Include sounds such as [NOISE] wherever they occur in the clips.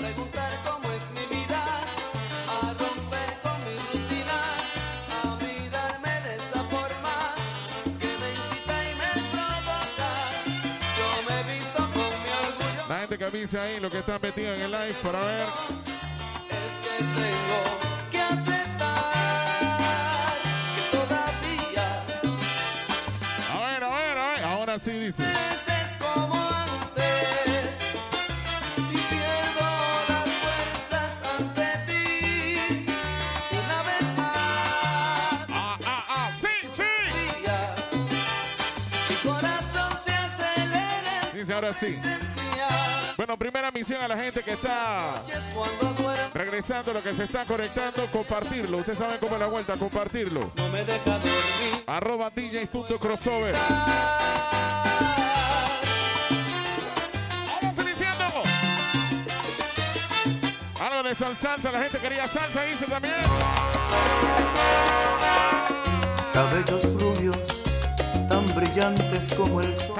preguntar cómo es mi vida, a romper con mi rutina, a mirarme de esa forma que me incita y me provoca. Yo me he visto con mi orgullo, La gente que avise ahí lo que están metidos en el live para ver. es que tengo que aceptar que todavía A ver, a ver, a ver. Ahora sí dice. Ahora sí. esencia. Bueno, primera misión a la gente que está regresando, lo que se está conectando, compartirlo. Ustedes saben cómo es la vuelta, compartirlo. no me deja dormir. Arroba DJ.crossover. Vamos iniciando. Algo de sal- salsa, la gente quería salsa, dice también. cabellos rubios, tan brillantes como el sol,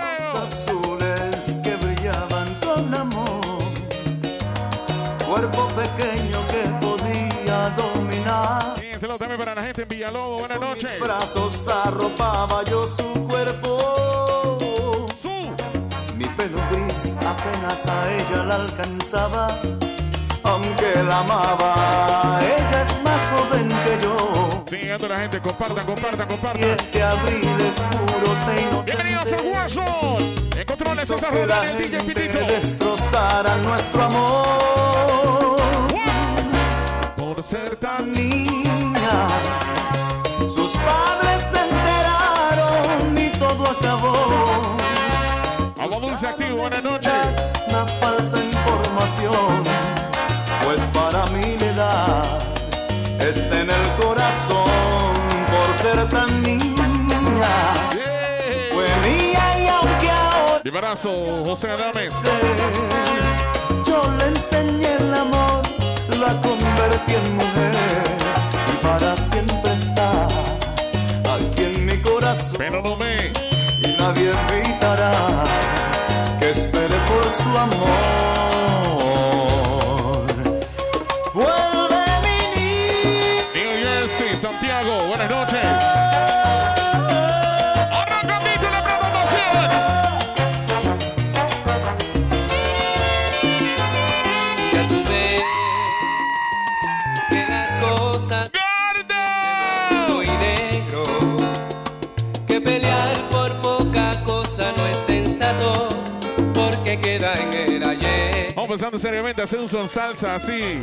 azules que brillaban con amor, cuerpo pequeño que podía dominar. Díganselo también para la gente en Villalobos. Buenas Con noches. mis brazos arropaba yo su cuerpo, Su. mi pelo gris apenas a ella la alcanzaba. Aunque la amaba, ella es más joven que yo. Sigue llegando la gente, compartan, compartan, compartan. E Bienvenidos a. Watson. En controles está que la Roland, el DJ Pitito. destrozara nuestro amor. Por ser tan Niña, sus padres se enteraron y todo acabó. Agua Dulce Activo, buenas noches. Abrazo, José Adames. sé, yo le enseñé el amor, la convertí en mujer y para siempre está aquí en mi corazón. Pero no me. y nadie evitará que espere por su amor. A hacer un son salsa así.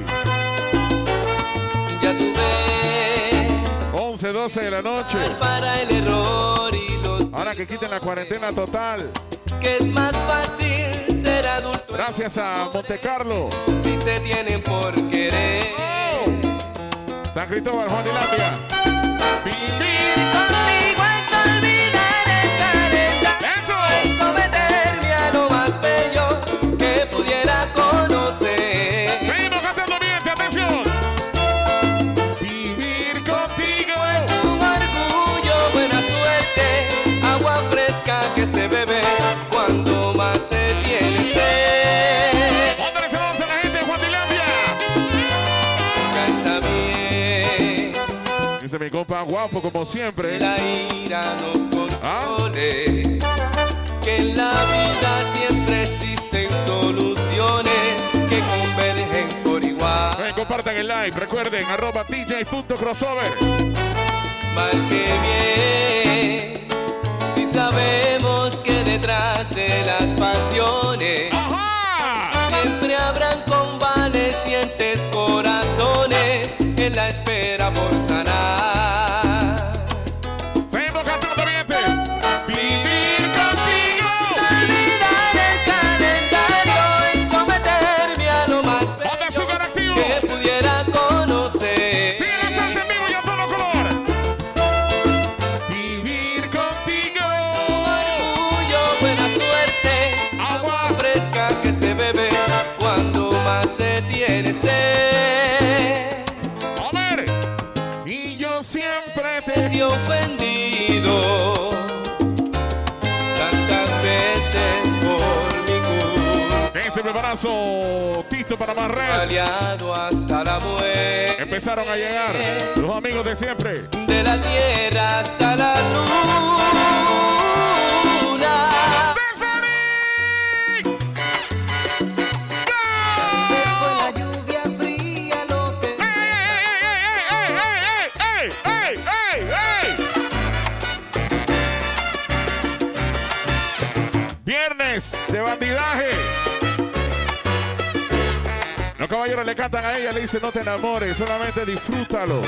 Ya tú ves 11, 12 de la noche. para el error y los Ahora que quiten la cuarentena total. que es más fácil ser adulto Gracias a Monte Carlo. si se tienen por querer. San Cristóbal, Juan Dilandia. Vivir. Guapo como siempre. la ira nos controle, que en la vida siempre existen soluciones que convergen por igual. Ven, compartan el live. Recuerden, arroba dj.crossover. Mal que bien, si sabemos que detrás de las pasiones ¡Ajá! siempre habrán para la red. Hasta la muerte. Empezaron a llegar los amigos de siempre. De la tierra hasta la luz. le cantan a ella, le dicen no te enamores, solamente disfrútalo.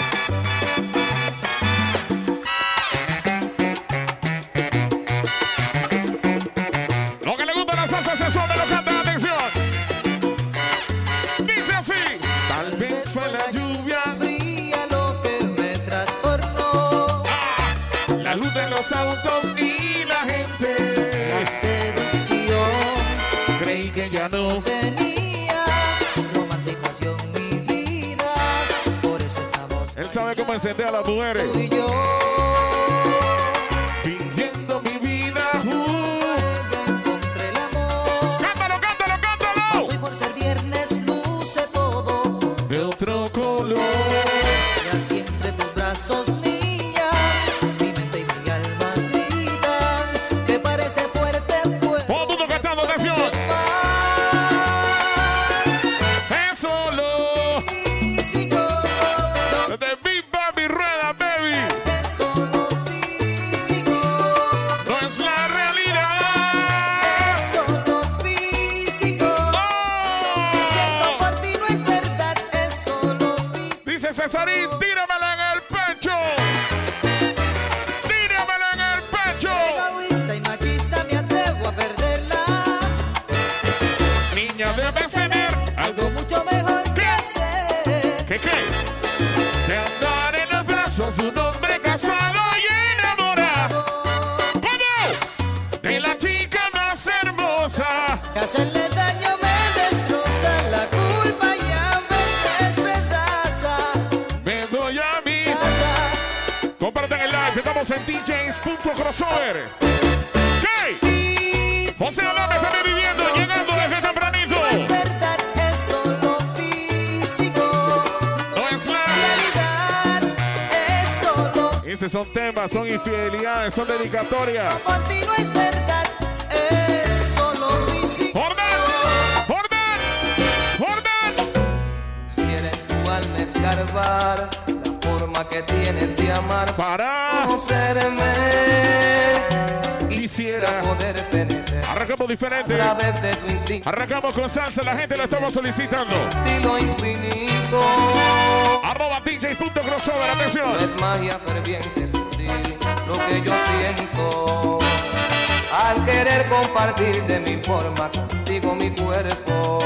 Él sabe cómo encender a las mujeres. Arrancamos con salsa, la gente lo estamos solicitando. Estilo Infinito. Arroba DJ.crossover, atención. No es magia ferviente sentir lo que yo siento. Al querer compartir de mi forma contigo mi cuerpo.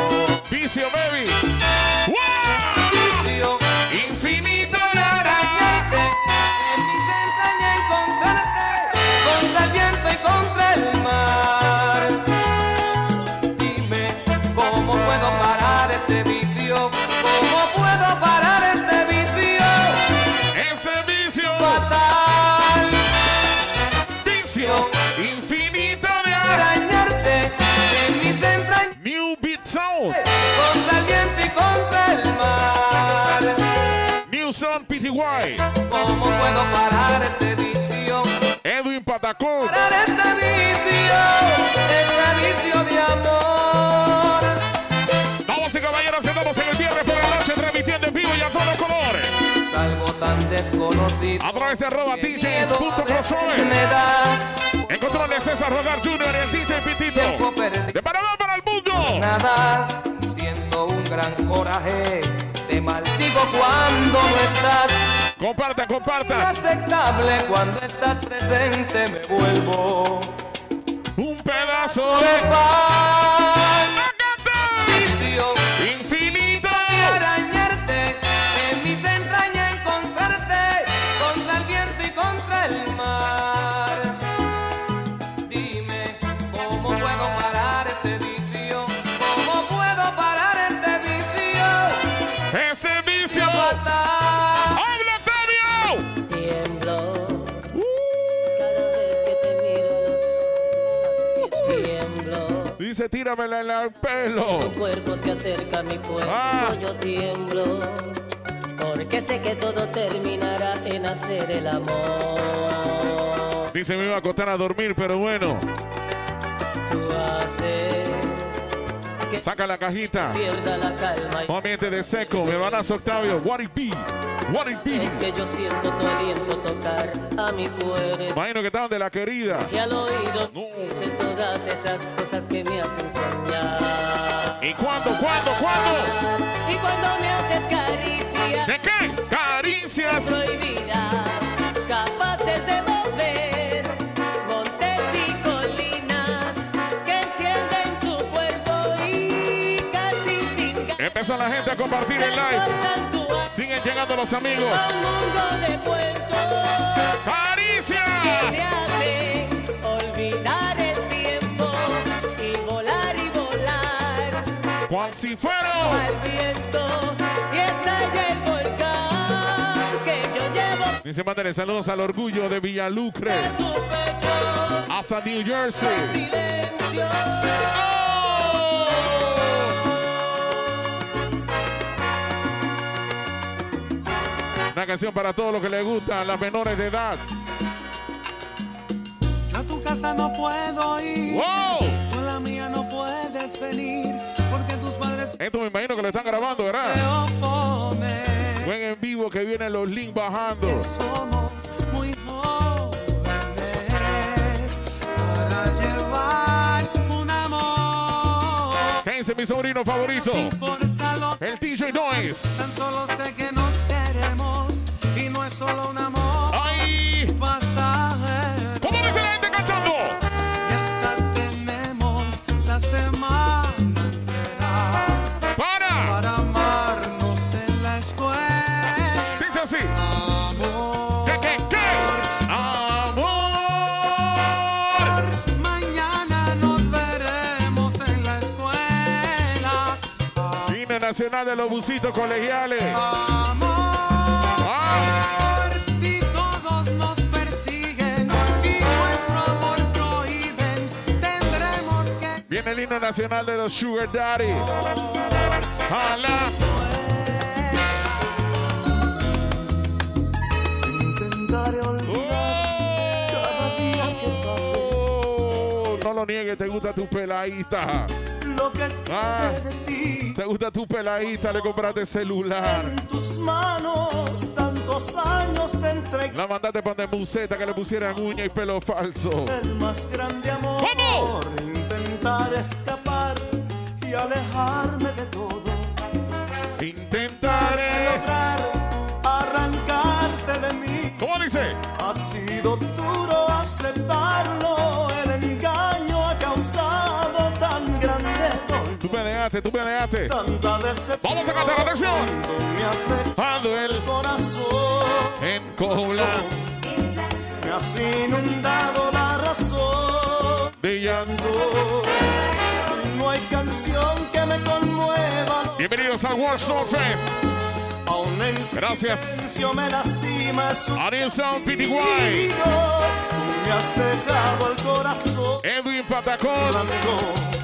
Vicio, baby. Jacob. Este vicio, este vicio de amor. Vamos y caballeros, quedamos en el viernes por la noche transmitiendo en vivo y a todos colores. Es tan desconocido. A través de arroba DJs.crossover. En controles César Rogar Jr. el DJ Pitito. De Panamá para el mundo. Nada, siento un gran coraje. Te maldigo cuando no estás. Compartan, compartan. Inaceptable cuando estás presente me vuelvo un pedazo de paz. Tíramela en el pelo. Tu cuerpo se acerca a mi cuerpo, Ah. yo tiemblo. Porque sé que todo terminará en hacer el amor. Dice, me iba a acostar a dormir, pero bueno. Tú haces que Saca la cajita. pierda la calma. y de seco, me van a Octavio. What it be? What it be? Es que yo siento tu aliento tocar a mi cuerpo. Imagino que estaban de la querida. Si al oído No. dices todas esas cosas que me hacen soñar. ¿Y cuándo, cuándo, cuándo? Y cuando me haces caricias ¿De qué? Caricias. prohibidas, capaces de mover montes y colinas que encienden tu cuerpo y casi sin Empezó la gente a compartir el live. Siguen llegando los amigos. un mundo de cuentos que ¡Caricia! te hace olvidar el tiempo y volar y volar. Cual si fuera. al viento y estalla el volcán que yo llevo Dice, mándale saludos al orgullo de Villalucre. en tu pecho Hasta New Jersey. silencio ¡Oh! Una canción para todos los que les gustan, las menores de edad. Yo a tu casa no puedo ir, ¡Wow! a la mía no puedes venir, porque tus padres Esto me imagino que lo están grabando, ¿verdad? Buen en vivo que vienen los links bajando. Somos muy jóvenes para llevar un amor. ¿Qué dice mi sobrino favorito? El DJ Noise. tan solo sé que nos solo un amor ¡Ay! pasajero. ¿Cómo dice la gente cantando? Y hasta tenemos la semana entera ¡Para! para amarnos en la escuela. Dice así. Amor. ¿Qué, qué, qué? ¡Amor! Mañana nos veremos en la escuela. Himno nacional de los busitos colegiales. Amor. Viene el himno nacional de los Sugar Daddy. ¡Hala! Intentaré olvidar cada día que pase ¡Oh! No lo niegues, te gusta tu peladita. lo que Ah. de ti. Te gusta tu peladita, le compraste celular. En tus manos tantos años te entregué La mandaste para de museta que le pusieran uña y pelo falso. el más grande amor. Intentar escapar y alejarme de todo. Intentaré. Lograr arrancarte de mí. ¿Cómo dice? Ha sido duro aceptarlo. El engaño ha causado tan grande dolor. Tú peleaste, tú peleaste. Tanta decepción. Vamos a cantar, atención. Me has Bienvenidos al World Soul Fest. Gracias. Ariel Sound. Tú me has dejado el corazón Edwin Patacón.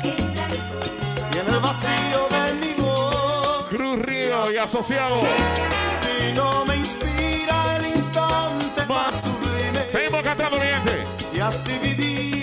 Y en el vacío de mi voz. Cruz Río y asociado. Y no me inspira el instante más sublime. Seguimos cantando, mi gente. Y has dividido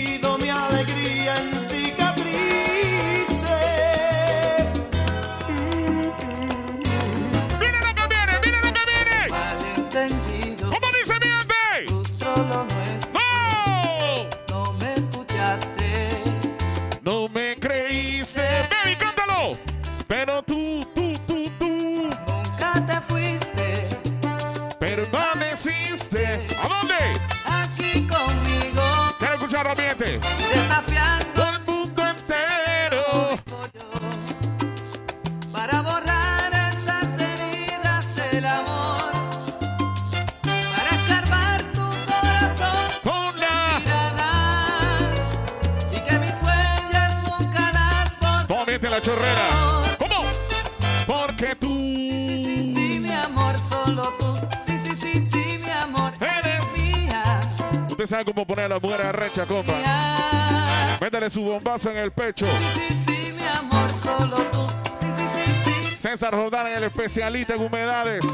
sabe cómo poner a la mujer arrecha, compa. mía. Métele su bombazo en el pecho. Sí, sí, mi amor, solo tú. Sí, sí, sí, sí. César Jordán es el especialista en humedades.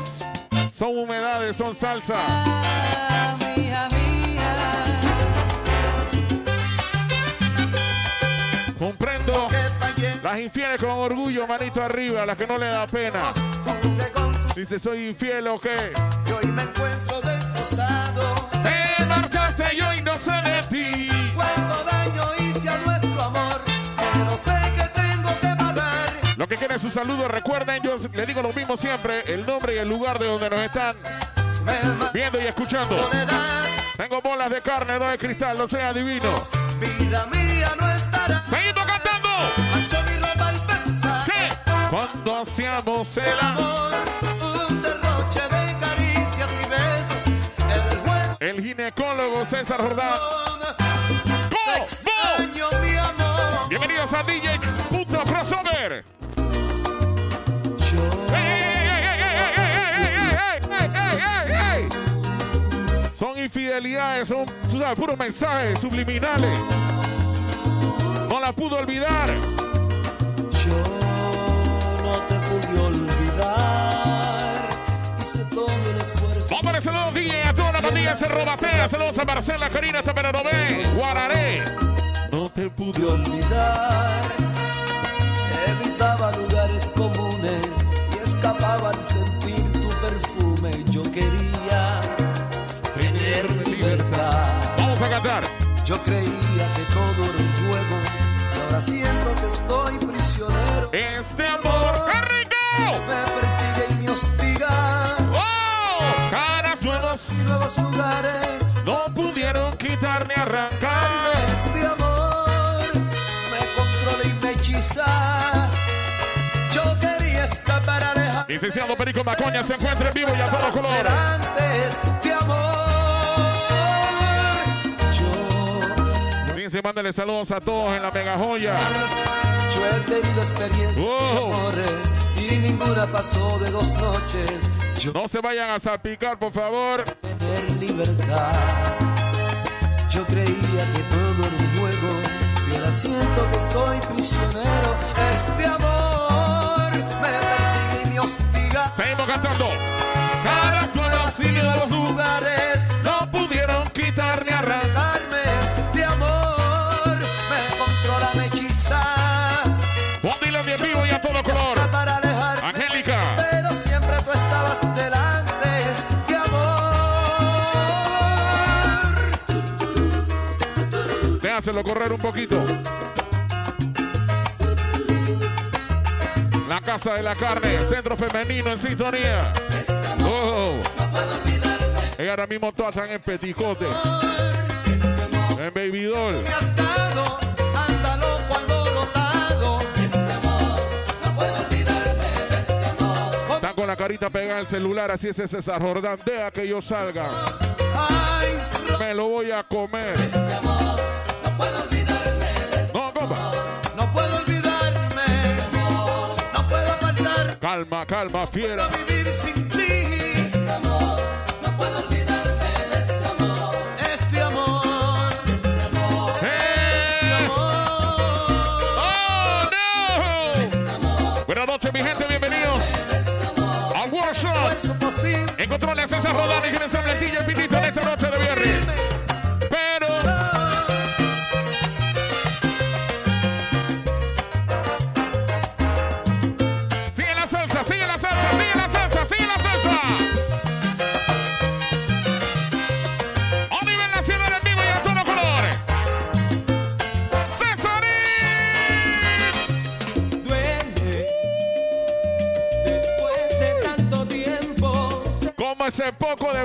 Son humedades, son salsa. Comprendo. Las infieles con orgullo, manito arriba, las que no le da pena. Dice, soy infiel o qué. Marchaste y no sé de ti. Cuánto daño hice a nuestro amor. Pero sé que tengo que pagar. Lo que quieren su saludo, recuerden, yo le digo lo mismo siempre, el nombre y el lugar de donde nos están viendo y escuchando. soledad. Tengo bolas de carne, no de cristal, no sea divino. Vida mía no estará. Seguimos cantando. Mi ropa al pensar. ¿Qué? Cuando hacíamos el amor. ginecólogo César Jordán. ¡Go! Bienvenidos a DJ Punto Crossover. Son infidelidades, son puros mensajes subliminales. No la pudo olvidar. A toda la pandilla se robatea. Saludos a Marcela, Karina, Taperonové, Guararé. No te pude pude olvidar. Evitaba lugares comunes y escapaba al sentir tu perfume. Yo quería tener libertad. Vamos a cantar. Yo creía que todo era un juego. Y ahora siento que estoy prisionero. Este amor, ¡qué rico! Me persigue y me hostiga. Nuevas Y nuevos lugares. no pudieron quitar ni arrancar. Este amor me controla y me hechiza. Yo quería escapar alejado. Licenciado Perico Macoña se encuentra en vivo y a todo color. Antes de amor. Yo, mándale saludos a todos en la mega joya. yo he tenido experiencias de amores y ninguna pasó de dos noches. Yo No se vayan a salpicar, por favor. tener libertad. Yo creía que todo era un juego y ahora siento que estoy prisionero. Este amor me persigue y me hostiga. Seguimos cantando. Déjaselo correr un poquito. La Casa de la Carne, Centro Femenino en sintonía. Oh. Ella ahora mismo todas están en peticote. En baby doll. Están con la carita pegada al celular, así es César Jordán. Deja que yo salga. Me lo voy a comer. Calma, calma, fiera.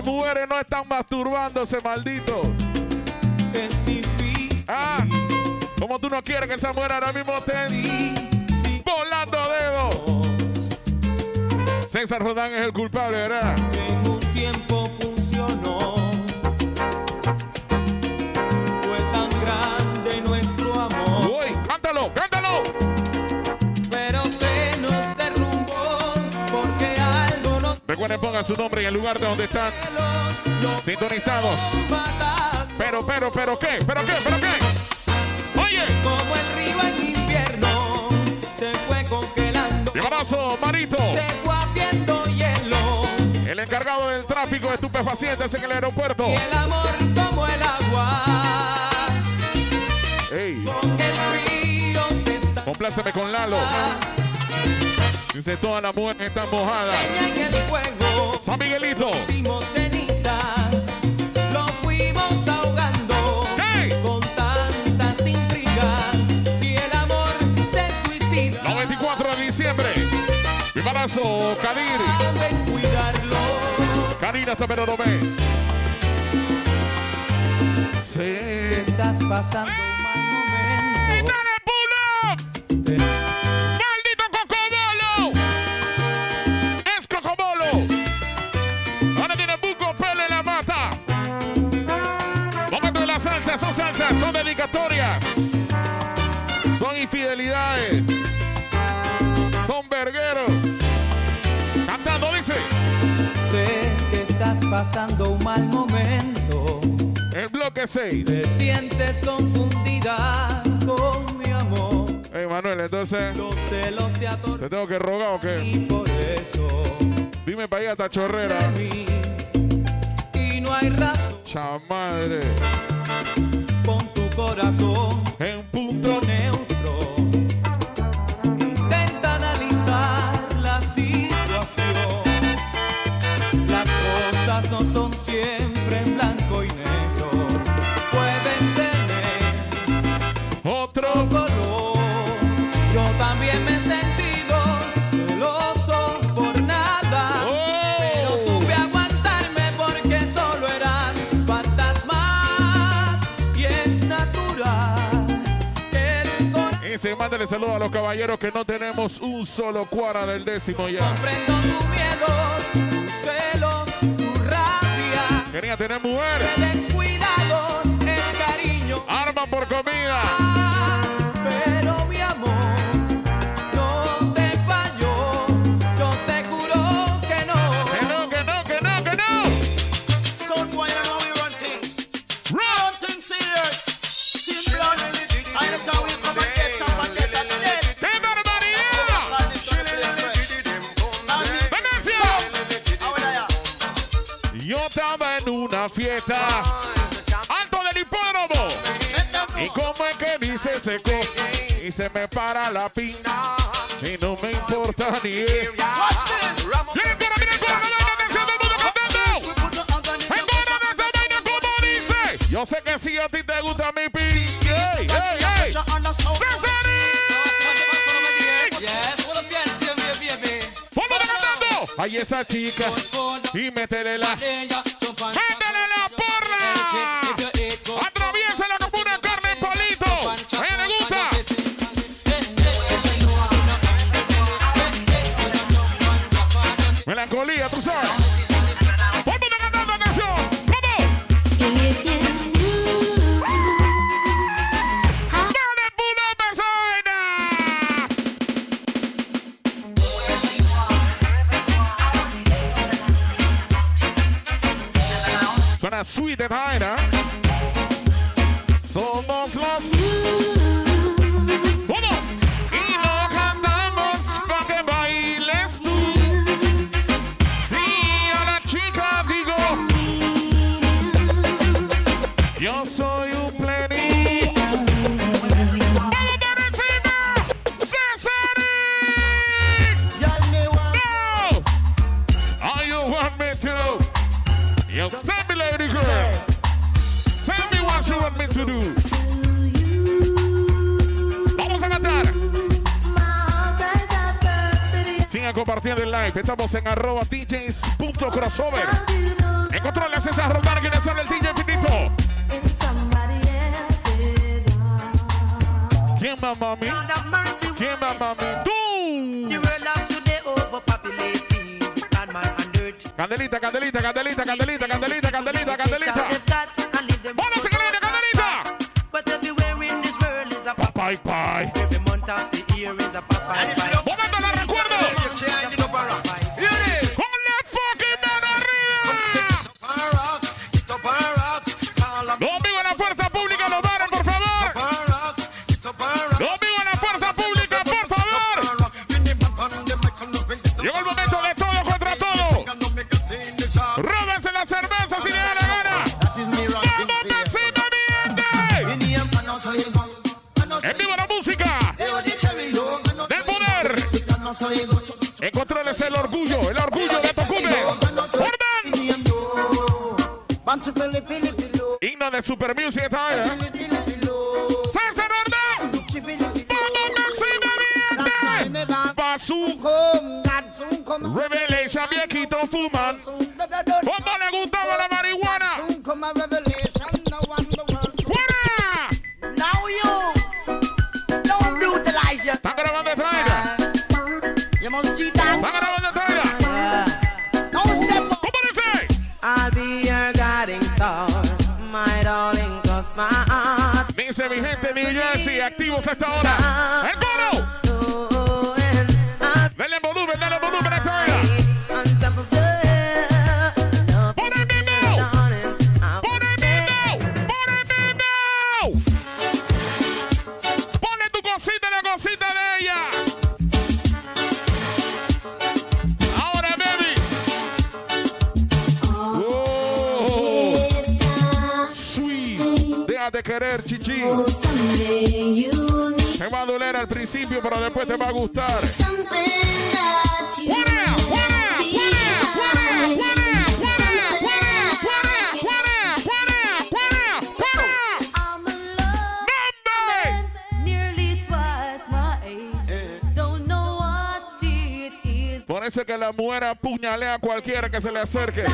De mujeres no están masturbándose, maldito. Es difícil. Ah, como tú no quieres que esa mujer ahora mismo esté Sí, volando dedos. César Rodán es el culpable, ¿verdad? en un tiempo Su nombre en el lugar de donde están sintonizados. Pero, pero, pero, ¿qué? ¿Pero qué? ¿Pero qué? Oye, Como el río en invierno se fue congelando, abrazo, Marito. se fue haciendo hielo. El encargado del tráfico de estupefacientes en el aeropuerto. Y el amor como el agua, Ey, con el río se está. compláceme con Lalo. Dice todas las mujeres están mojadas. En el fuego, San Miguelito. hicimos cenizas, lo fuimos ahogando con tantas intrigas. Y el amor se suicida. 94 de diciembre. Mi abrazo, Kadir. Cuidarlo. Karina Tameroromé. Sí. Estás pasando infidelidades. Son vergueros. Cantando, dice. Sé que estás pasando un mal momento. El bloque 6. Te sientes confundida con mi amor. Hey, Manuel, entonces, Los celos te ¿te tengo que rogar o qué? y por eso Dime para allá, esta chorrera. de mí. Y no hay razón Chamadre. con tu corazón En Mándale saludos a los caballeros que no tenemos un solo cuara del décimo ya. Comprendo tu miedo, tus celos, tu rabia. Quería tener mujer. Descuidado el cariño. Arma por comida. Fiesta alto del hipódromo. ¿Y cómo es que dice seco? Y se me para la pinta. Y no me importa ni es. ¡Miren cómo, miren cómo! ¡No, no, atención, todo el mundo cantando! ¡Engorda de esta vaina como dice! Yo sé que si a ti te gusta mi pi. ¡Ey, ey, ey! ¡Ponlo cantando! ¡Ay, esa chica! Y métele la... ¡Métele control de César Rodar, quien es el DJ Finito. ¿Quién más, mami? ¿Quién más, mami? ¡Tú! Candelita, candelita, candelita, candelita, candelita, candelita, candelita. de querer, chichi. Oh, te va a doler al principio, pero después te va a gustar. Por eso que la muera puñalea a cualquiera que se le acerque.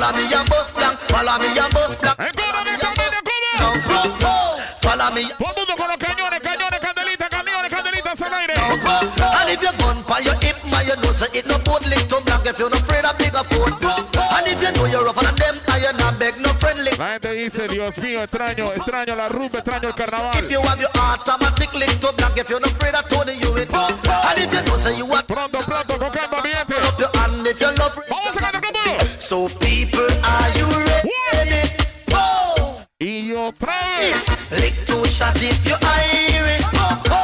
Follow me and bust black. Follow me and bust black. And if you your hip, my you it no put lick to black if you're not afraid of bigger food. And if you know you're rougher than them, I you not beg no friendly. La gente dice, Dios mío, extraño, extraño la rumba, extraño el carnaval. If you have your automatic lick to black if you're not afraid of Tony, you it. And if you know, say you are... Pronto, pronto, con baby. So people, are you ready? Whoa! Oh! In your face! Lick two shots if you're Irish. Oh, oh.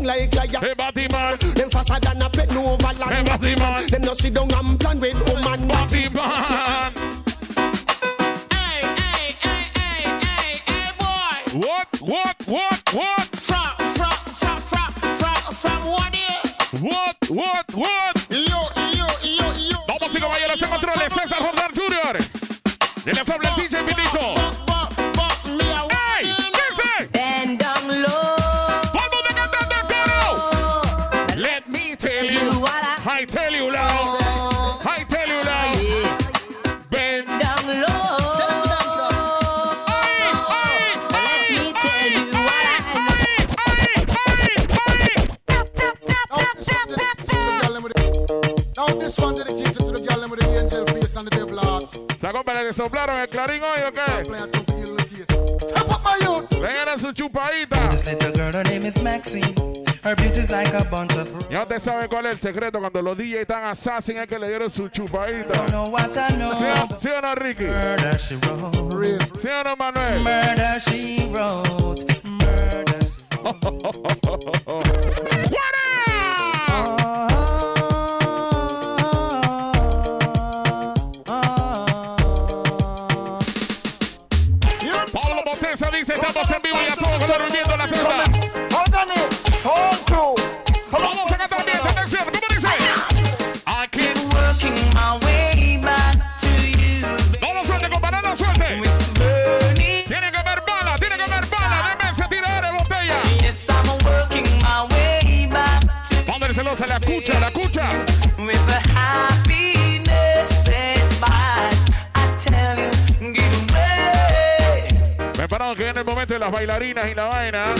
down like lion. Hey, body man. Them faster than a pet no overland. Hey, body man. Them no sit down and plan with woman. Body man. Her beauty's like a bunch of roses. Ya te sabe cuál es el secreto cuando los DJ están assassin es que le dieron su chupadita. I know. ¿Sí, o no, Ricky? Murder she wrote. ¿Sí o no, Manuel? Murder she wrote. Murder she wrote. [LAUGHS] cuidado que en el momento de las bailarinas y la vaina.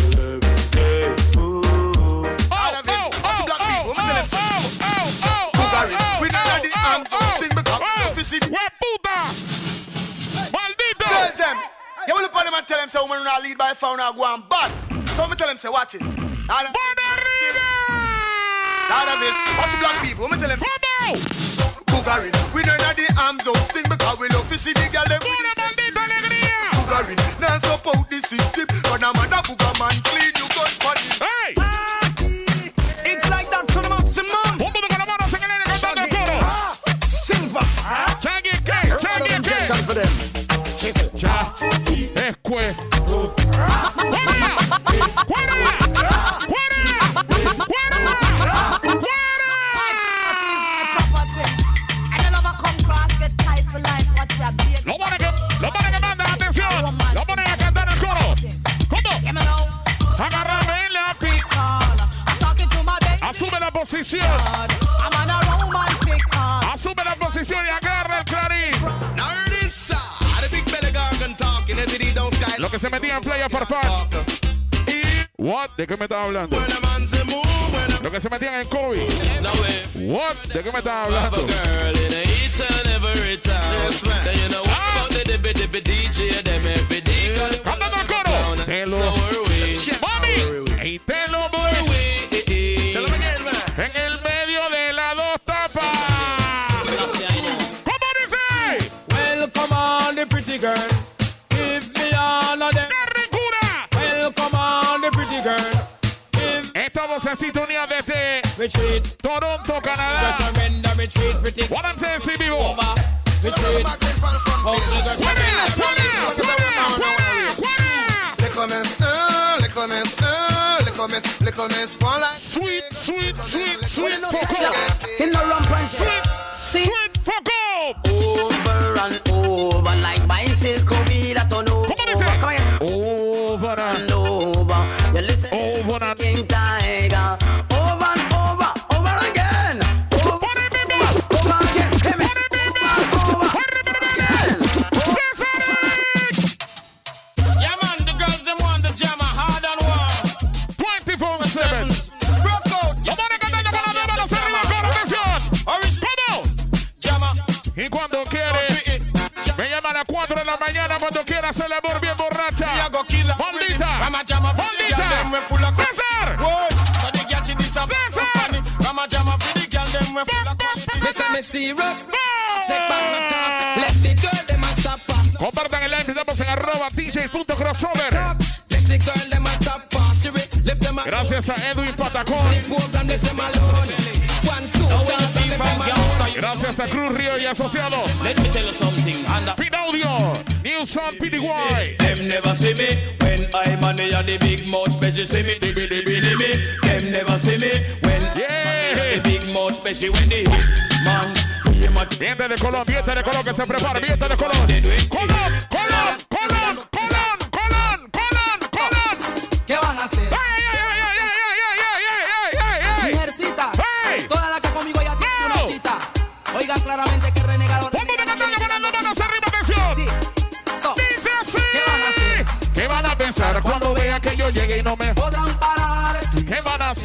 You will upon them and tell them, say, so woman, lead by phone, I go on bad. So me tell them, say, watch it. Nada this. Watch black people. Let Me tell them, Boogarin. We don't have the arms up thing because we love to see the girl them foreign. Now stop out the system. But I'm a book man clean you gun for it. Hey! It's like that to the maximum. Silver. Changi Changi Ja. Eque. What up? Posición. Asume la posición y agarra el clarín. Lo que se metía en playa farfán. What? ¿De qué me estaba hablando? Lo que se metían en COVID. What? ¿De qué me estaba hablando? Cantando el coro. Te lo. Mami. Y te lo voy. En el medio de las dos tapas. ¿Cómo dice? Welcome on the pretty girl. Give me all of them. ¡Qué ricura! Welcome on the pretty girl. Estamos en sintonía desde retreat. Toronto, Canadá. Retreat. Pretty en vivo. Retreat. Le commence un, le commence, le commence one like. Sweet, sweet, sweet, sweet Foco. In the rump and Sweet, sweet Foco. Over and over like bicycle wheel Compartan el live, estamos pues, en arroba dj.crossover. Gracias a Edwin Patacón. Gracias a Cruz Río y Asociados. Pinaudio. Sound PDY. them never see me when I'm on the, the big mouth special see me. Dibby dibby dibby. Them never see me when Yeah. the big mouth special when they hit man. We Viente de Colón, viente de Colón, que se prepara, viente de Colón,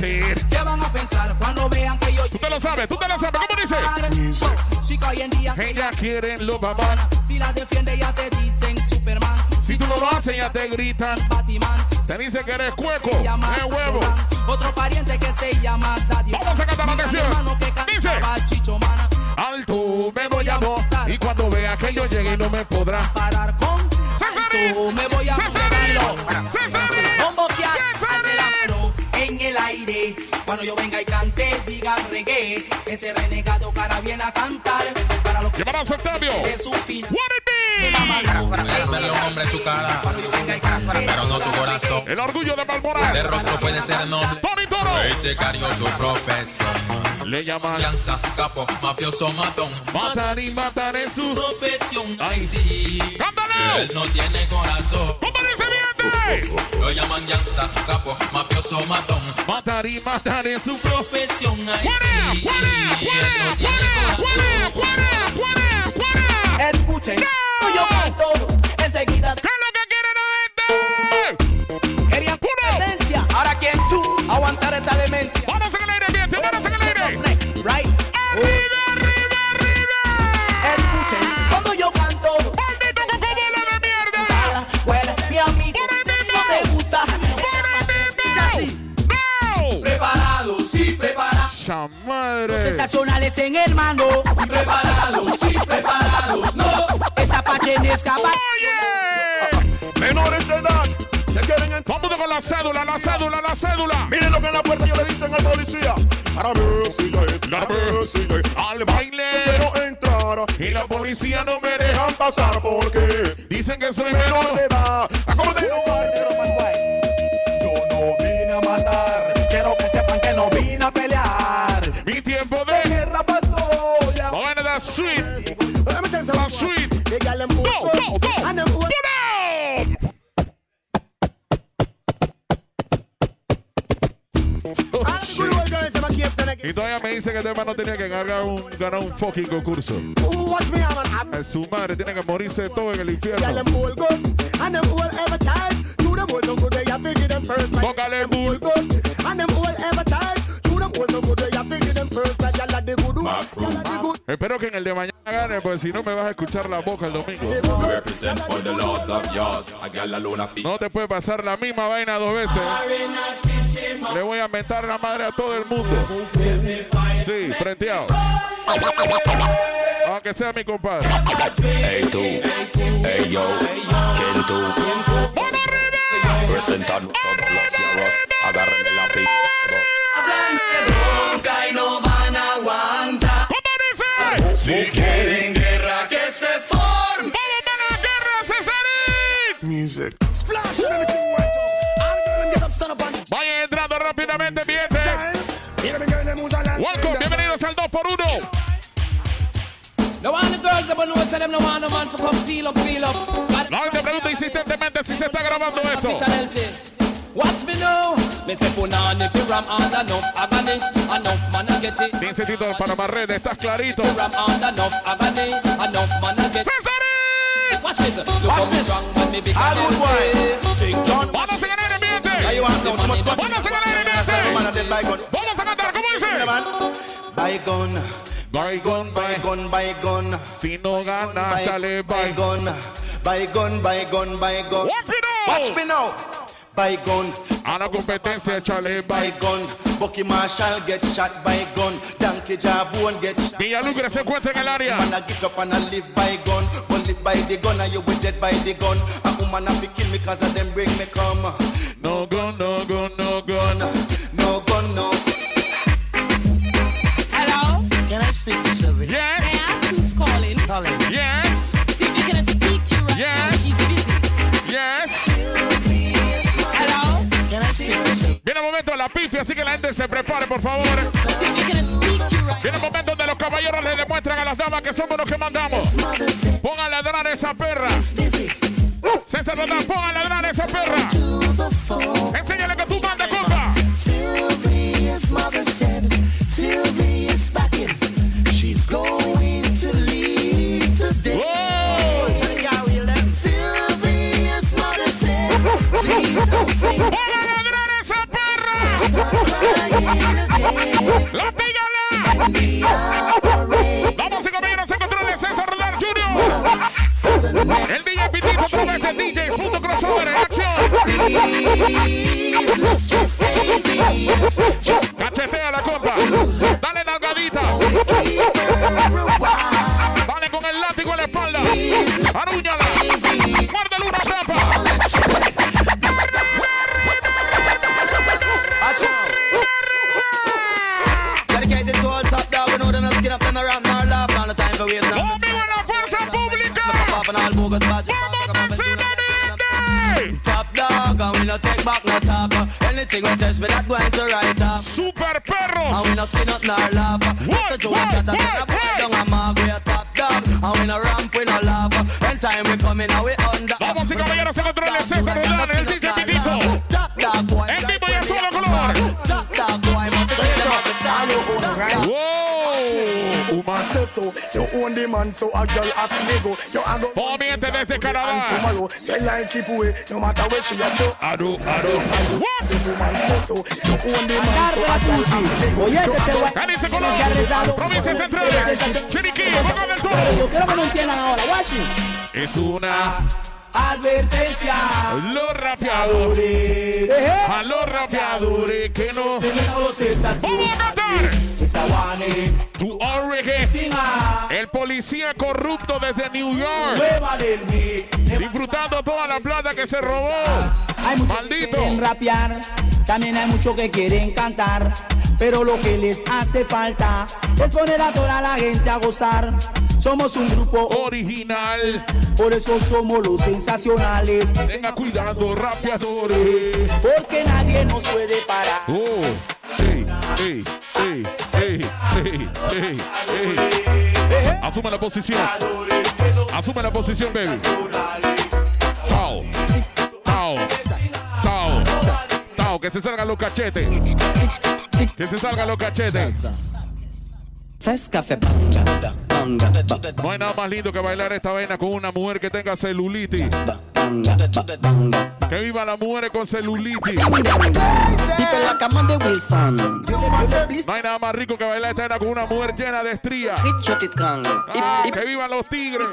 ¿Qué van a hacer? ¿Qué van a pensar cuando vean que yo Tú te lo sabes, tú te lo sabes. ¿Cómo dice? So, chica hoy en día Ella quieren lo mamá. si la defiende ya te dicen Superman. Si tú no lo haces, ya te gritan. Batman. Te dicen que eres cueco. Es huevo. Otro pariente que se llama Daddy. Vamos a cantar la canción. Dice. Alto, me voy a. Y cuando vea que yo llegue no me podrá. Parar con alto, me voy a Cuando yo venga y cante, diga reggae. Ese renegado cara viene a cantar. Para los que Llevará a Octavio. de su fin. Verle un hombre su cara, pero no su corazón. El orgullo de Balmoral. De rostro puede ser noble. Tony Toro. El sicario su profesión. Le llaman Gangsta, capo, mafioso, matón. matar y matar en su Profesión, Ay. sí. ¡Cántalo! Él no tiene corazón. Lo llaman gangsta, capo, mafioso, matón. Matar y matar en su Profesión, ay sí. Él no tiene corazón. Escuchen, yo canto, enseguida ¿Qué es lo que querían. Ahora quién tú aguantar esta demencia. Vamos en el aire, ambiente, vamos en el aire. Right. Arriba, arriba, arriba. Escuchen, cuando yo canto, Maldito cocodolo de mierda. Sara, huele, mi amigo, no te gusta. Preparado, sí, preparado. ¡Esa madre! Sensacionales en el mando. Preparados, sí, preparados. ¡Oye! Menores de edad que quieren entrar. Vamos con la cédula, la cédula, la cédula. Miren lo que en la puerta yo le dicen al policía. Para sigue, para sigue. Al baile. Quiero entrar Y la policía no me me deja. dejan pasar porque Dicen que soy menor de edad. No Y todavía me dice que este man no tenía que ganar un, ganar un fucking concurso. Su madre tiene que morirse todo en el infierno. good. Espero que en el de mañana gane, pues si no me vas a escuchar la boca el domingo. No te puede pasar la misma vaina dos veces. Le voy a mentar la madre a todo el mundo. Sí, frenteado. Aunque sea mi compadre. Hey tú, hey yo, ¿quién tú? Presentando todos los hierros, agárrenme la pica. bronca y no Si quieren guerra, que se forme. ¡Vamos a la guerra, Cesarín! Music. Splash and everything white up. All girl them get up, stand up and Vayan entrando rápidamente, mi gente. Hear the girl them who's a land Welcome, bienvenidos al 2x1. No one the girls that know say them no want no man to come feel up, feel up. God, La gente pregunta insistentemente si se está grabando esto. Watch me now. Me say put on if you ram under enough agony, enough man I get it. Dice Tito Panamá Red, estás clarito. Ram under enough agony, enough man I get it. Watch this. Look how me strong when me big All good boy. Drink John. Vamos a ganar el ambiente. Now you know too much Vamos a ganar el ambiente. Vamos a cantar, ¿cómo dice? Bygone. Bygone, bye. Bygone, bygone. Si no ganas, bye. Bygone. Bygone, bygone, bygone. Watch me now. Watch me now. Bygone. A la competencia, échale bye. Bygone. Bucky Marshall get shot by gun. Donkey Jabone get shot. Villalucre se encuentra en el área. Man, I get up and I live by gun. But live by the gun and you will dead by the gun. A woman have to kill me cause of them bring me come. No gun, no gun, no gun. No gun, así que la gente se prepare, por favor. Viene el momento donde los caballeros le demuestran a las damas que somos los que mandamos. Pongan a ladrar esa perra. César Rodán, pongan a ladrar esa perra. Enséñale Jesus, just save me. Just, just Anything we touch, not going to write off. Super perros. And we no skin up nor laugh. What? Joe and Tata send a boy down a mag, we a top dog. And we no ramp, we no laugh. When time we come in, and we under. Vamos y caballeros, se controla el César Rodán, el DJ Pitito. Top dog boy. En vivo y a todo color. Top dog boy, must straight them up the salute. Wow. Woman say so, you own the man, so a girl happy me go. You a go Moviente desde Canadá. and tomorrow. Tell her keep away, no matter where she a do. Adu, adu. What? The woman Es una advertencia. Los rapeadores. A los rapeadores que no. ¡Vamos a cantar! Tu el policía corrupto desde New York, disfrutando toda la plata que se robó. Hay muchos Maldito. que quieren rapear, también hay muchos que quieren cantar, pero lo que les hace falta es poner a toda la gente a gozar. Somos un grupo Original. por eso somos los sensacionales, Tenga cuidado, rapeadores. porque nadie nos puede parar. Oh, sí, sí, sí, sí, sí, sí, sí. Asume la posición. Asume la posición, baby. Tao. Tao. Tao. Tao, que se salgan los cachetes. Que se salgan los cachetes. No hay nada más lindo que bailar esta vaina con una mujer que tenga celulitis. Que viva las mujeres con celulitis. No hay nada más rico que bailar esta vaina con una mujer llena de estrías. Ah, que vivan los tigres.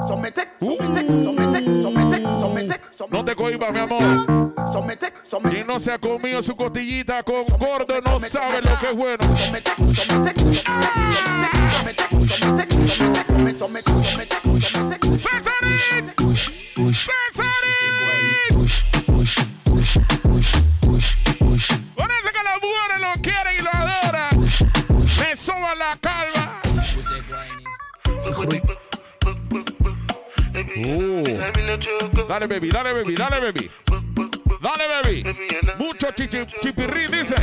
Somete, somete, somete, somete, somete, No te cohibas, mi amor. Somete, somete. Quien no se ha comido su costillita con gordo no sabe lo que es bueno. Somete, somete, somete, somete, somete, somete, somete, Parece que las mujeres lo quieren y lo adoran. Me soban la calma. Oh. Dale, baby, dale, baby, dale, baby. Dale, baby. Mucho chichi, chipirrín, dice.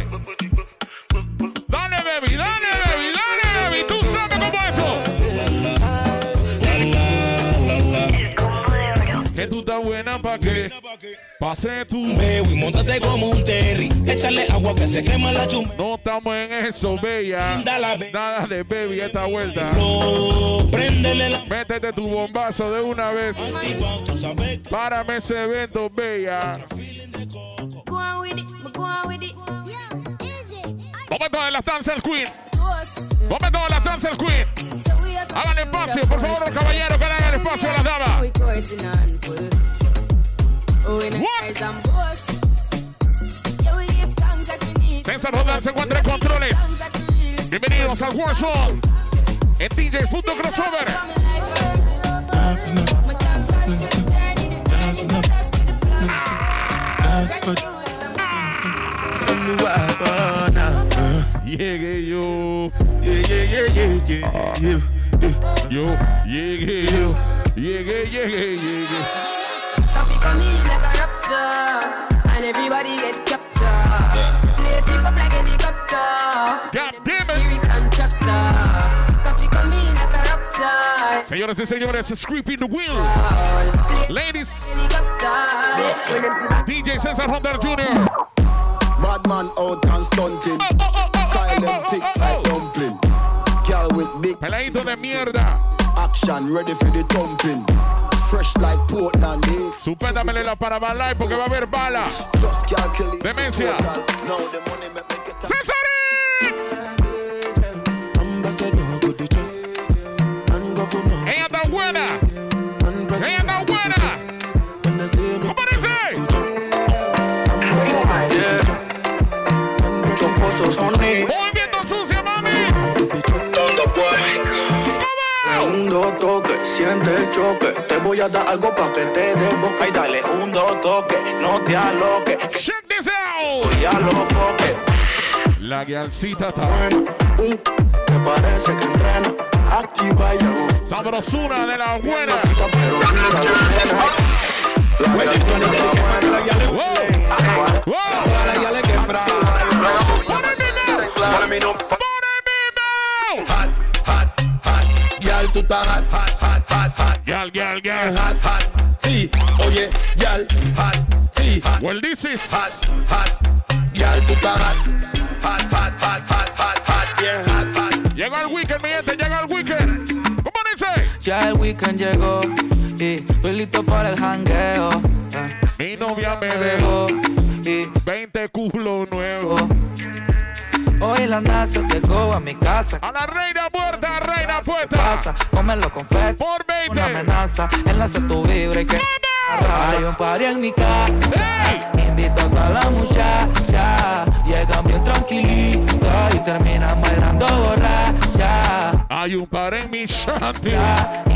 Dale, baby, dale, baby, dale, baby. Tú sabes cómo es eso. Que tú estás buena pa' que pase tu Baby, montate como un terry. Échale agua que se quema la chumba. No estamos en eso, bella. Nada de baby esta vuelta. Préndele la Métete tu bombazo de una vez. tú. Párame ese evento, bella. Momento de las Dancer Queen. Momento de las Dancer Queen. Hagan espacio, por favor, los caballeros, que le hagan espacio a las damas. César Rodán se encuentra en controles. Bienvenidos al Warzone. En DJs.crossover. Llegué yo. Yo llegué yo. Llegué, llegué, llegué. Everybody get captured. Place lift up like helicopter. God damn it. Lyrics and chapter. Coffee come in like a rapture. Señoras y señores, Screeping the Wheel. Ladies, DJ César Hunter Jr. Bad man out and stunting. Kyle them thick like dumpling. Girl with big Peladito de mierda. action, ready for the thumping fresh like Portland. Eh? Supéndamele para bailar porque va a haber bala. Demencia. No, the money make it Ella está buena. Ella está buena. ¿Cómo dice? Yeah. Chocosos. un dos toque, siente el choque. Te voy a dar algo pa' que te dé boca. Ay, dale un dos toque, no te aloques. Check this out. Voy a lo foque. La guialcita está. Bueno, un, me parece que entrena. Activa y luz. Sabrosura de la buena. La buena. La buena. La buena. Tú estás hot, hot, hot, hot, hot. Girl, girl, girl. Hot, hot. Sí, oye, girl, hot. Sí, hot. Well, this is hot, hot. Girl, tú estás hot. Hot, hot, hot, hot, hot, hot. Bien hot, hot. Llegó el weekend, mi gente, llega el weekend. ¿Cómo dice? Ya el weekend llegó y estoy listo para el jangueo. Mi novia me dejó dejó y 20 culos nuevos. Hoy la NASA llegó a mi casa. A la reina muerta, reina puesta. Pasa, cómelo con fe. Por 20. Una amenaza, enlace tu vibra y que hay un party en mi casa. Invito a toda la muchacha. Llegan bien tranquilitas y terminan bailando borracha. Hay un par en mi shanty.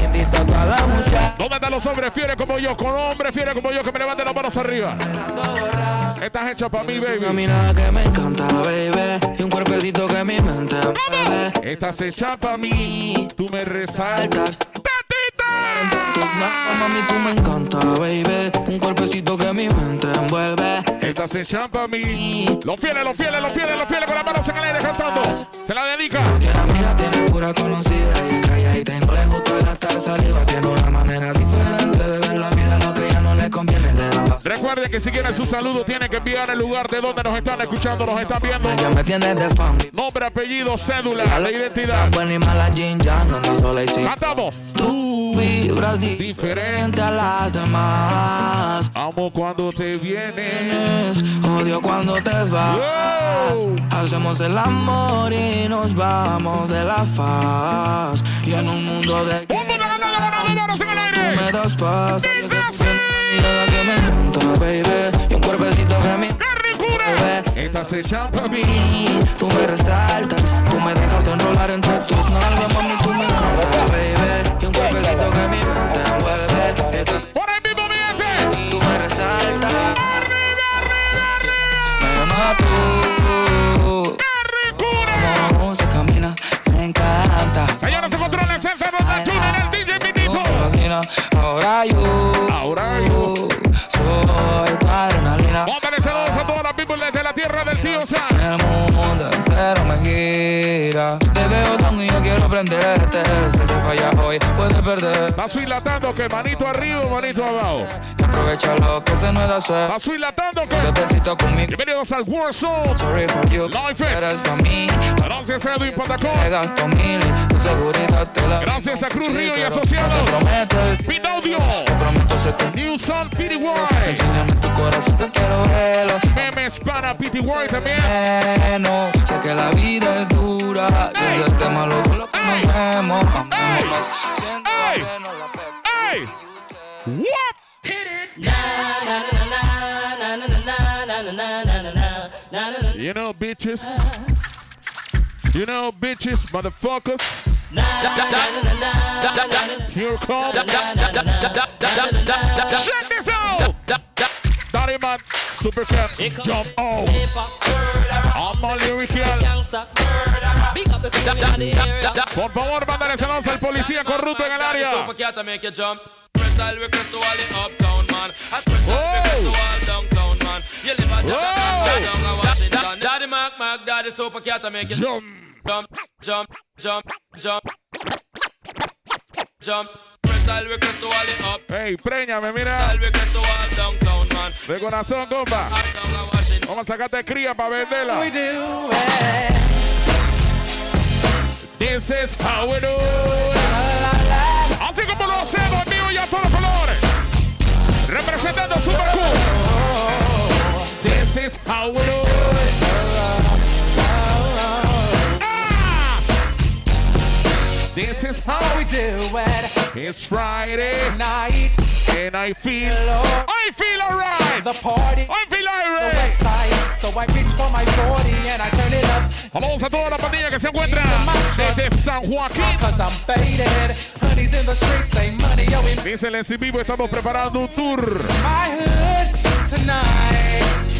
Invito a toda la muchacha. ¿Dónde están los hombres fieles como yo? Con hombres fieles como yo que me levanten las manos arriba. Estás hecha para mí, Una baby. mirada que me encanta, baby. Y un cuerpecito que mi mente. Estás hecha para mí. Tú me resaltas. Tus nalgas, mami, tú me encanta, baby. Un cuerpecito que mi mente envuelve. Estás hecha para mí. Los fieles, los fieles, los fieles, los fieles con las manos en el aire cantando. Se la dedica. Que la amiga tiene pura conocida y calladita y no le gusta gastar saliva. Tiene una manera diferente de ver la vida, lo que ya no le conviene le Recuerden que si quieren su saludo tienen que enviar el lugar de donde nos están escuchando, nos están viendo. De. Nombre, apellido, cédula, la identidad. Buena y mala Jin Yang, no anda sola y sin. Cantamos. Tú vibras diferente a las demás. Amo cuando te vienes. Odio cuando te vas. Hacemos el amor y nos vamos de la faz. Y en un mundo de. Yo sé que siempre mirada que me encanta, baby. Y un cuerpecito que me Estás hecha para mí. Tú me resaltas, tú me dejas enrolar entre tus nalgas, mami, tú me encantas, baby. Y un cuerpecito que mi mente envuelve. Estás por el mismo. Tú me resaltas. Me mató. Cómo se camina, me encanta. Señores, se controla el en el DJ Minito. Ahora yo. Ahora yo. Saludos a todas las people desde la tierra del tío Sam. Entero me gira. Te veo tan y yo quiero prenderte. Si te fallas hoy, puedes perder. Está suilatando que manito arriba, manito abajo. Y aprovecha lo que se nos da suerte. Está suilatando que. Bebecito conmigo. Bienvenidos al Warsaw. Sorry for you. Live Fest. Eres pa' mí. Gracias a Edwin Patacón. Tu seguridad te la Gracias a Cruz Río y pero Asociados. No te prometes. Pinodio. Te prometo ser tu New Sun PTY. Enséñame tu corazón, te quiero verlo. Memes para PTY también. Bueno, sé que la vida es dura. Y ese tema lo lo conocemos. Amémonos. Siento que no la pego. ¡Ey! What? You know, bitches. You know, bitches, motherfuckers. Here come. Check this out. Daddy man, super cat, jump off. I'm a lyrical. Por favor, mándale saludos al policía corrupto en el área. Supercat make you jump. Special request to all the uptown man. A special request to all downtown man. You live a Jamaica, down a Washington. Daddy Mac Mac, Daddy Supercat make you jump, jump, jump, jump, jump, jump. Special request to all the up. Hey, préñame, mira. Special request to all downtown man. De corazón, compa. Vamos a sacarte cría para venderla. We do it. This is how we do it. Así como lo hacemos en vivo y a todos los colores. Representando Super Cool. This is how we do it. This is how we do it. It's Friday Night. and I feel I feel alright. The party. I feel alright. So I reach for my 40 and I turn it up. Saludos a toda la pandilla que se encuentra desde San Joaquín. Dice el en vivo, estamos preparando un tour. my hood tonight.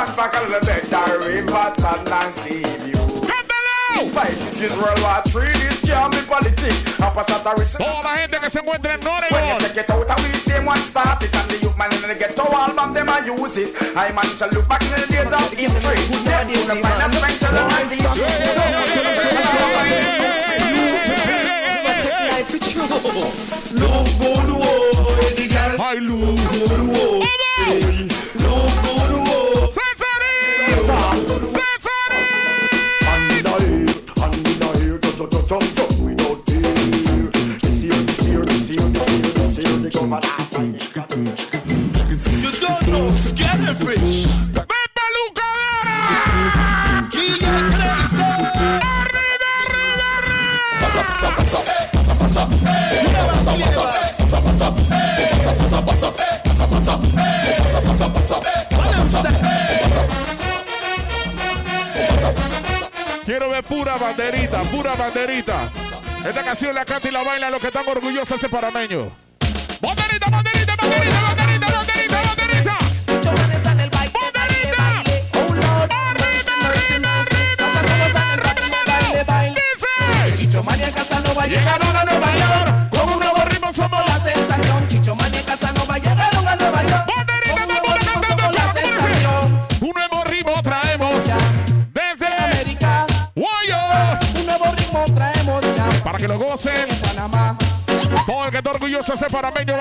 Man, fuck all the better river and sea view. Fight is World War III, this can't be politics. A patata risk. Toda la gente que se encuentra en When you Oregon. take it out, banderita. Esta canción la canta y la baila los que están orgullosos ese parameño. El que está orgulloso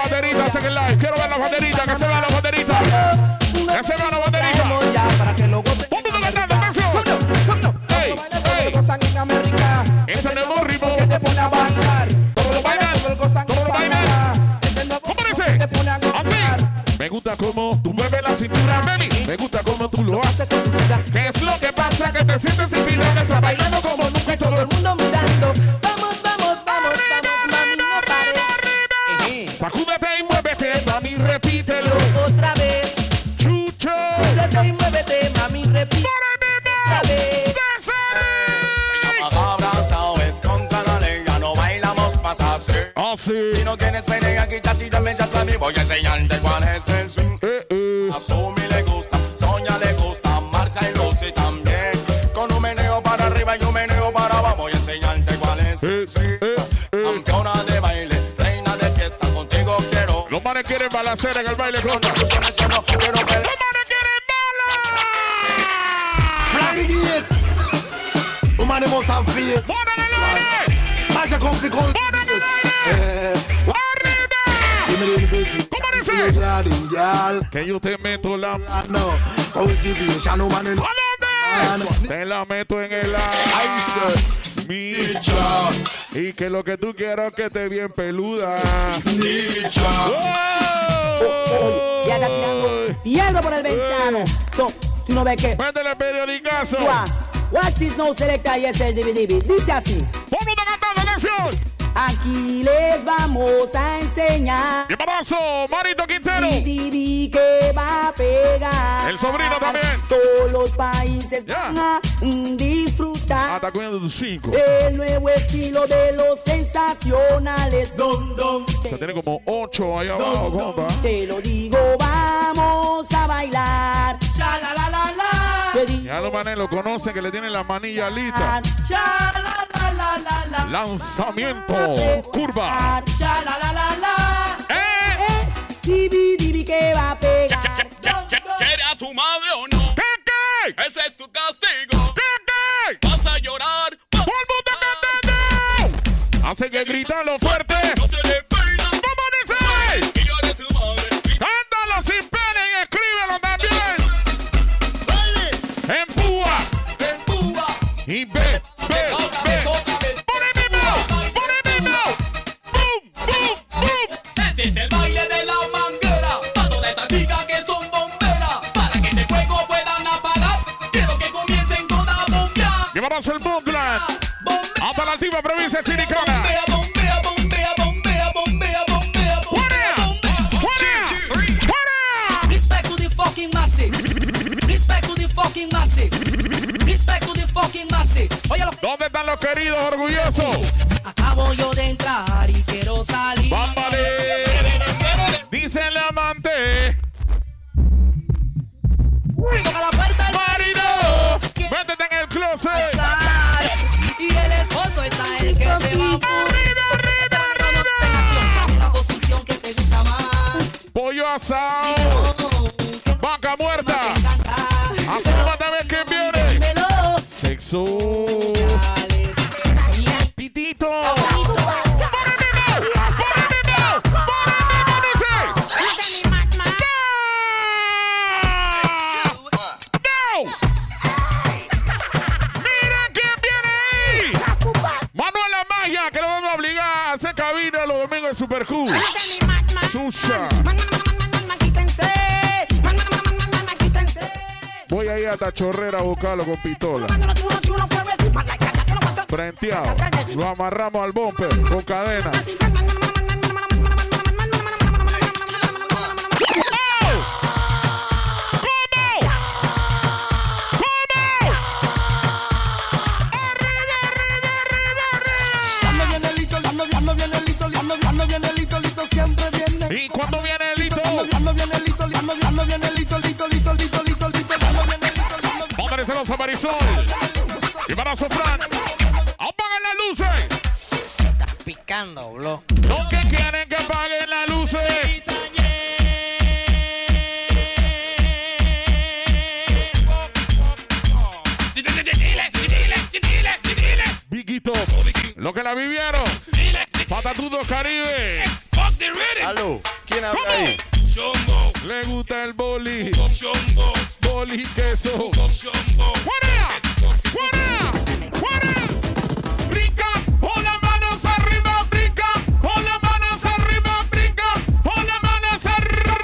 quieren balacera en el baile con no quiero ver. Flag it. Woman, they must have faith. Mash a comfy cold. Give me the betty. Garden, girl. Que yo te meto la No, cultivation, woman, in Te la meto en el. Micha. Y que lo que tú quieras que esté bien peluda. Ya está tirando piedra por el ventano. No, tú no ves que. Métele periodicazo. Watch it no selecta y es el DVD. Dice así. Vamos a cantar la canción. Aquí les vamos a enseñar. Y abrazo, Marito Quintero. DVD que va a pegar. El sobrino también. Todos los países van a mm, disfrutar. Hasta cuidando tus cinco. El nuevo estilo de los sensacionales. Don, don. Se tiene como ocho ahí abajo, compa. Te lo digo, vamos a bailar. Ya la la la la. Digo, Ya los manes lo conocen que le tienen la manilla lista. Ya la. Lanzamiento. Curva. Ya la la la la. Eh. Divi, divi que va a pegar. ¿Quiere a tu madre o no? Ese es tu castigo. Vas a llorar. Hace que gritarlo fuerte. Avanza el la provincia chilicana. Fucking Respect to fucking Respect to fucking ¿Dónde están los queridos orgullosos? Acabo yo de entrar y quiero salir. ¡Vámbale! Dice el amante. Toca en el closet! Asado. Vaca muerta. Asómate a quién viene. Sexo. Pitito. ¡Mira quién viene ahí! Manuela Maya, que lo vamos a obligar a hacer cabina los domingos en Super Q. hasta Chorrera a buscarlo con pistola. Frenteado. Lo amarramos al bumper con cadena. Cuando viene el lito, cuando cuando viene el lito, cuando cuando viene el lito, lito siempre viene. ¿Y cuando viene el lito? Cuando viene el cuando cuando viene el los amarizol. Y para Sofran. ¡Apagan las luces! Picando, bro. ¿No que quieren que apaguen las luces? Viquito, lo que la vivieron. Patatudo Caribe. Aló, ¿quién habla ahí? Le gusta el boli. Boli queso. ¡Fuera! ¡Fuera! ¡Fuera! ¡Brinca! ¡Con las manos arriba! ¡Brinca! ¡Con las manos arriba! ¡Brinca! ¡Con las manos arriba!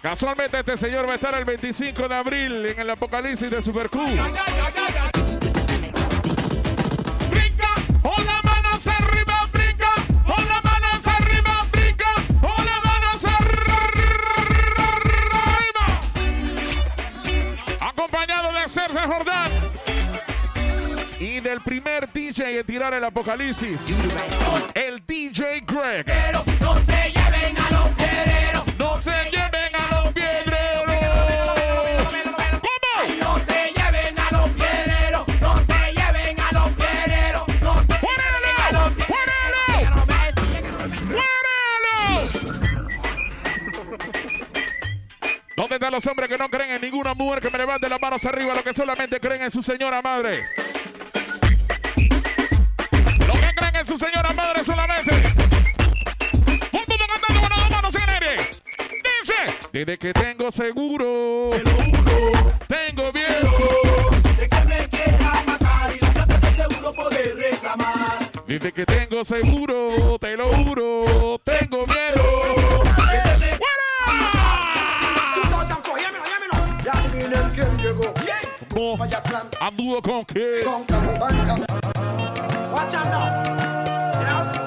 Casualmente este señor va a estar el 25 de abril en el apocalipsis de Super Q. DJ en tirar el apocalipsis, el DJ Greg. no se lleven a los guerreros. No se lleven a los piedreros. ¿Cómo? No se lleven a los guerreros. No se lleven a los guerreros. No se lleven a los ¿Dónde están los hombres que no creen en ninguna mujer que me levante las manos arriba, los que solamente creen en su señora madre? Dice, desde que tengo seguro, tengo miedo. De que me quiera matar y la de seguro poder reclamar. Desde que tengo seguro, te lo juro, tengo miedo. Mo, Anduvo con qué? Con Cafubanca. Watch out now. Yes.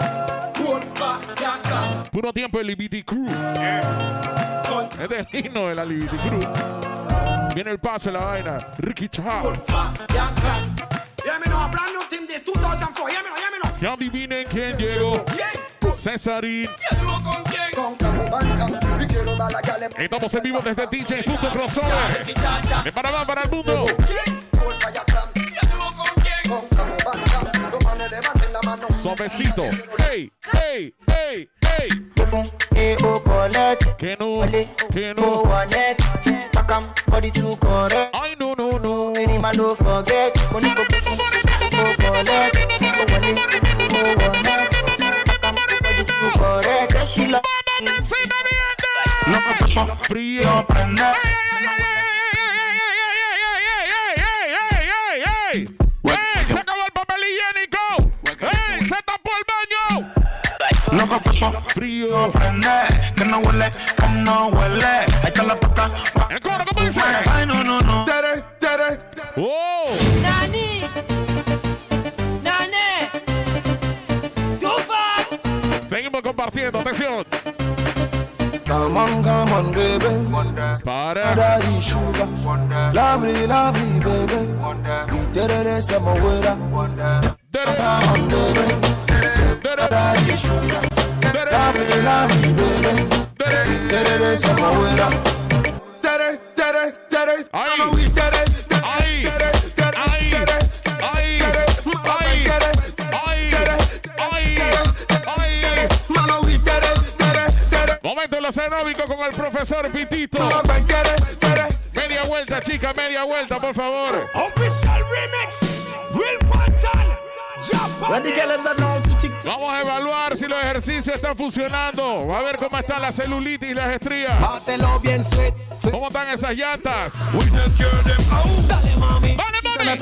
Good back, Puro tiempo el Liberty Crew. Es del himno de la Liberty Crew. Viene el pase, la vaina. Ricky Charles. Yeah, me know a brand new team this 2004. Yeah, me know, yeah, me know. Ya adivinen quién llegó. Cesarín. Estamos en vivo desde DJ Punto Crossover. De Panamá para el mundo. Con Cafubanca. Los manes levanten la mano. Suavecito. Hey, hey, hey, hey. Que no, que no. Body to correct. Ay, no, no, no. Any man don't forget. Money go go go collect. Go money, go one night. Body to correct. Say she love me. No me frío. No prende. ¡Ey! No confeso. Frío. No prende. Que no huele, que no huele. Ahí está la paca. El coro, ¿cómo dice? Ay, no, no, no. Tere, tere. ¡Oh! Nani. Nani. Tufa. Seguimos compartiendo, atención. Come on, come on, baby. Para. Daddy sugar. Lovely, lovely, baby. We did it as a. Come on, baby. Momento los aeróbicos con el profesor Pitito. Media vuelta, chica, media vuelta, por favor. Remix. Real get [LAUGHS] Vamos a evaluar si los ejercicios están funcionando. Va a ver cómo está la celulitis y las estrías. ¿Cómo están esas llantas? We not care them out. Dale mami. ¡Vale, Tana mami!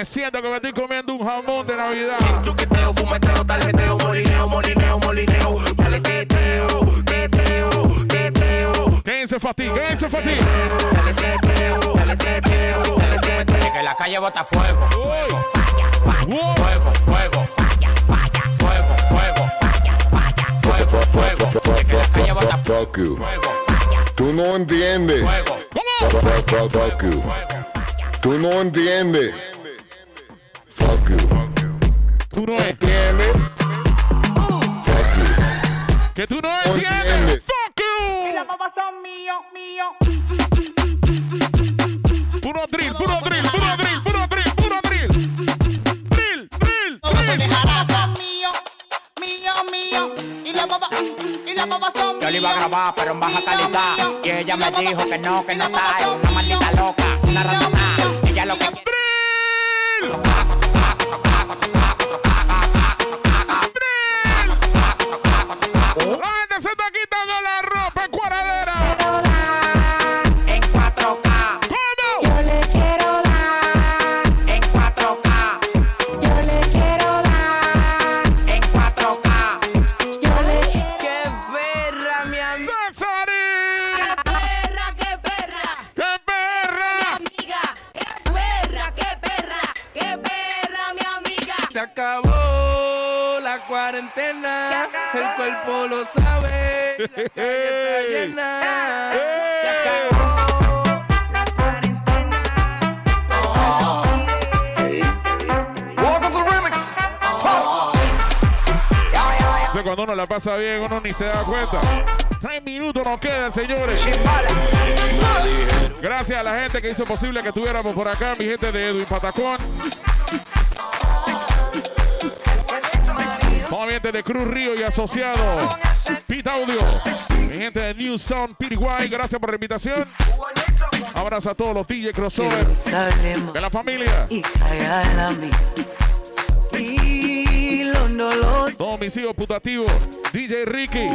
Me siento que me estoy comiendo un jamón de Navidad. Chuqueteo, fumeteo, tarjeteo, molineo, molineo, molineo. Dale teteo, teteo, teteo. ¿Quién se fatiga? ¿Quién se fatiga? Dale teteo, dale teteo, dale teteo. Que la calle bota fuego. Fuego, fuego, falla, falla, fuego, fuego, falla, falla, fuego, fuego. Que la calle bota Fuck you. fuego, Tú no entiendes. fuego. Tú no entiendes. Dijo que no, que no está. Es una maldita loca, una. Entonces, cuando uno la pasa bien, uno ni se da cuenta. Tres minutos nos quedan, señores. Gracias a la gente que hizo posible que estuviéramos por acá, mi gente de Edwin Patacón. Gente de Cruz Río y asociado. Pit Audio. Mi gente de New Sound Piriguay, gracias por la invitación. Abrazo a todos los DJ crossover de la familia. y no putativo. DJ Ricky.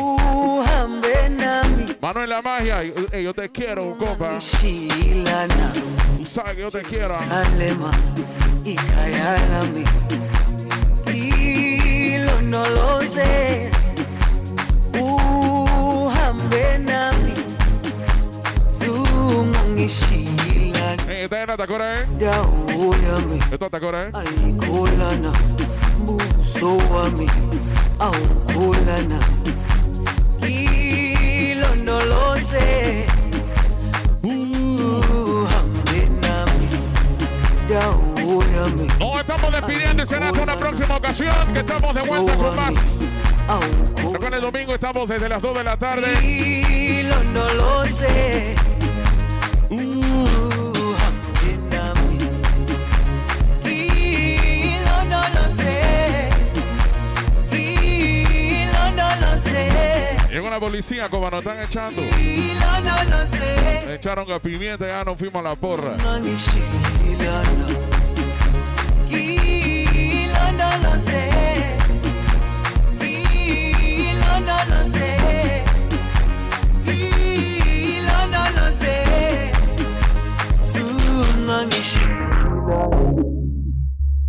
Manuel La Magia. Hey, yo te quiero, compa. Tú sabes que yo te quiero. Y callar a mí. Y no lo sé. Hey, esta es la tacora, ¿eh? Esta es la tacora, ¿eh? Lo. Uhambe nami, dauyami, Nos estamos despidiendo y será hasta una próxima ocasión que estamos de vuelta con más. Recuerden, el domingo estamos desde las 2 de la tarde. Hilo no lo sé. Llegó la policía, como nos están echando. Me echaron a pimienta, y ya nos fuimos a la porra. Thank you.